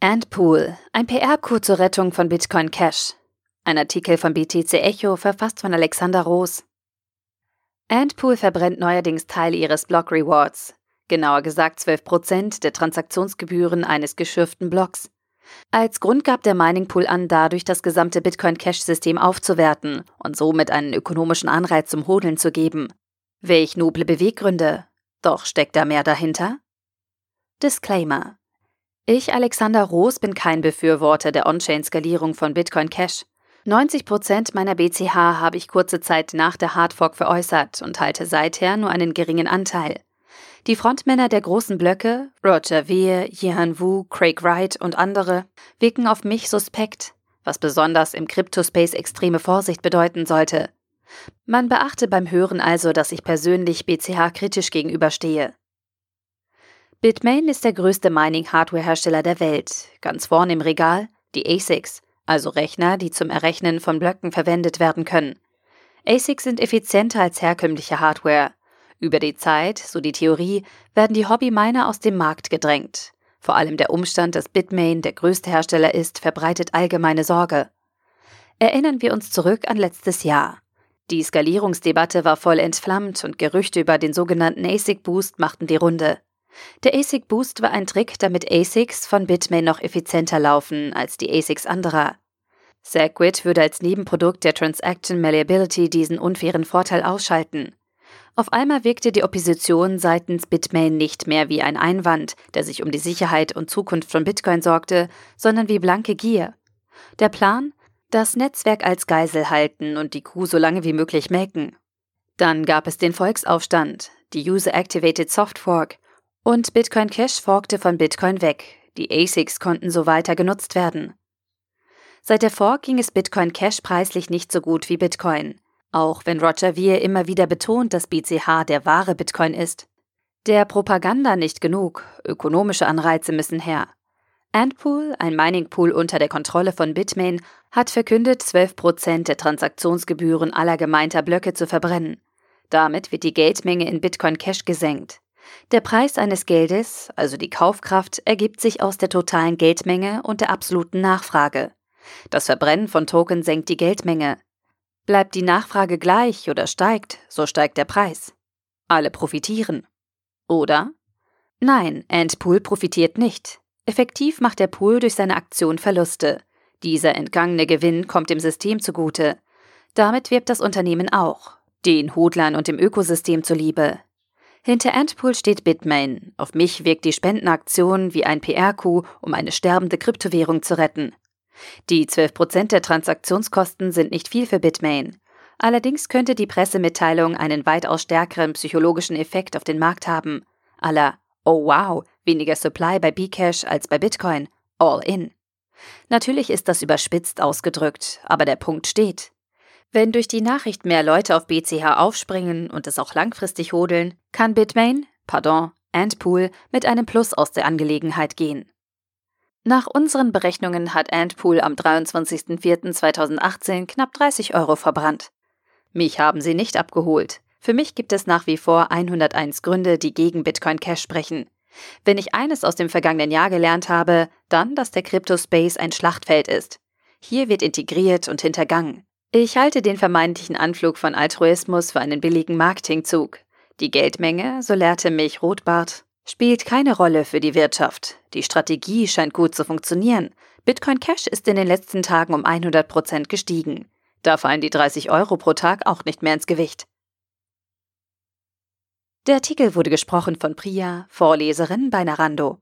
Antpool, ein PR-Coup zur Rettung von Bitcoin Cash. Ein Artikel von BTC Echo, verfasst von Alexander Roos. Antpool verbrennt neuerdings Teile ihres Block Rewards, genauer gesagt 12% der Transaktionsgebühren eines geschürften Blocks. Als Grund gab der Mining Pool an, dadurch das gesamte Bitcoin Cash-System aufzuwerten und somit einen ökonomischen Anreiz zum Hodeln zu geben. Welch noble Beweggründe. Doch steckt da mehr dahinter? Disclaimer. Ich, Alexander Roos, bin kein Befürworter der On-Chain-Skalierung von Bitcoin Cash. 90 Prozent meiner BCH habe ich kurze Zeit nach der Hardfork veräußert und halte seither nur einen geringen Anteil. Die Frontmänner der großen Blöcke, Roger Weir, Jihan Wu, Craig Wright und andere, wirken auf mich suspekt, was besonders im Cryptospace extreme Vorsicht bedeuten sollte. Man beachte beim Hören also, dass ich persönlich BCH kritisch gegenüberstehe. Bitmain ist der größte Mining-Hardware-Hersteller der Welt. Ganz vorne im Regal die ASICs, also Rechner, die zum Errechnen von Blöcken verwendet werden können. ASICs sind effizienter als herkömmliche Hardware. Über die Zeit, so die Theorie, werden die Hobby-Miner aus dem Markt gedrängt. Vor allem der Umstand, dass Bitmain der größte Hersteller ist, verbreitet allgemeine Sorge. Erinnern wir uns zurück an letztes Jahr. Die Skalierungsdebatte war voll entflammt und Gerüchte über den sogenannten ASIC Boost machten die Runde. Der ASIC Boost war ein Trick, damit ASICs von Bitmain noch effizienter laufen als die ASICs anderer. Segwit würde als Nebenprodukt der Transaction Malleability diesen unfairen Vorteil ausschalten. Auf einmal wirkte die Opposition seitens Bitmain nicht mehr wie ein Einwand, der sich um die Sicherheit und Zukunft von Bitcoin sorgte, sondern wie blanke Gier. Der Plan? Das Netzwerk als Geisel halten und die Kuh so lange wie möglich melken. Dann gab es den Volksaufstand, die User-Activated Soft Fork, und Bitcoin Cash forkte von Bitcoin weg. Die ASICs konnten so weiter genutzt werden. Seit der Fork ging es Bitcoin Cash preislich nicht so gut wie Bitcoin. Auch wenn Roger Ver immer wieder betont, dass BCH der wahre Bitcoin ist. Der Propaganda nicht genug, ökonomische Anreize müssen her. Antpool, ein Mining-Pool unter der Kontrolle von Bitmain, hat verkündet, 12% der Transaktionsgebühren aller gemeinter Blöcke zu verbrennen. Damit wird die Geldmenge in Bitcoin Cash gesenkt. Der Preis eines Geldes, also die Kaufkraft, ergibt sich aus der totalen Geldmenge und der absoluten Nachfrage. Das Verbrennen von Token senkt die Geldmenge. Bleibt die Nachfrage gleich oder steigt, so steigt der Preis. Alle profitieren. Oder? Nein, Antpool profitiert nicht. Effektiv macht der Pool durch seine Aktion Verluste. Dieser entgangene Gewinn kommt dem System zugute. Damit wirbt das Unternehmen auch, den Hodlern und dem Ökosystem zuliebe. Hinter Antpool steht Bitmain. Auf mich wirkt die Spendenaktion wie ein PR-Coup, um eine sterbende Kryptowährung zu retten. Die 12% der Transaktionskosten sind nicht viel für Bitmain. Allerdings könnte die Pressemitteilung einen weitaus stärkeren psychologischen Effekt auf den Markt haben. Aller, oh wow, weniger Supply bei Bcash als bei Bitcoin. All in. Natürlich ist das überspitzt ausgedrückt, aber der Punkt steht. Wenn durch die Nachricht mehr Leute auf BCH aufspringen und es auch langfristig hodeln, kann Bitmain, pardon, Antpool mit einem Plus aus der Angelegenheit gehen. Nach unseren Berechnungen hat Antpool am 23.04.2018 knapp 30 Euro verbrannt. Mich haben sie nicht abgeholt. Für mich gibt es nach wie vor 101 Gründe, die gegen Bitcoin Cash sprechen. Wenn ich eines aus dem vergangenen Jahr gelernt habe, dann, dass der Crypto-Space ein Schlachtfeld ist. Hier wird integriert und hintergangen. Ich halte den vermeintlichen Anflug von Altruismus für einen billigen Marketingzug. Die Geldmenge, so lehrte mich Rothbart, spielt keine Rolle für die Wirtschaft. Die Strategie scheint gut zu funktionieren. Bitcoin Cash ist in den letzten Tagen um 100 Prozent gestiegen. Da fallen die 30 Euro pro Tag auch nicht mehr ins Gewicht. Der Artikel wurde gesprochen von Priya, Vorleserin bei Narando.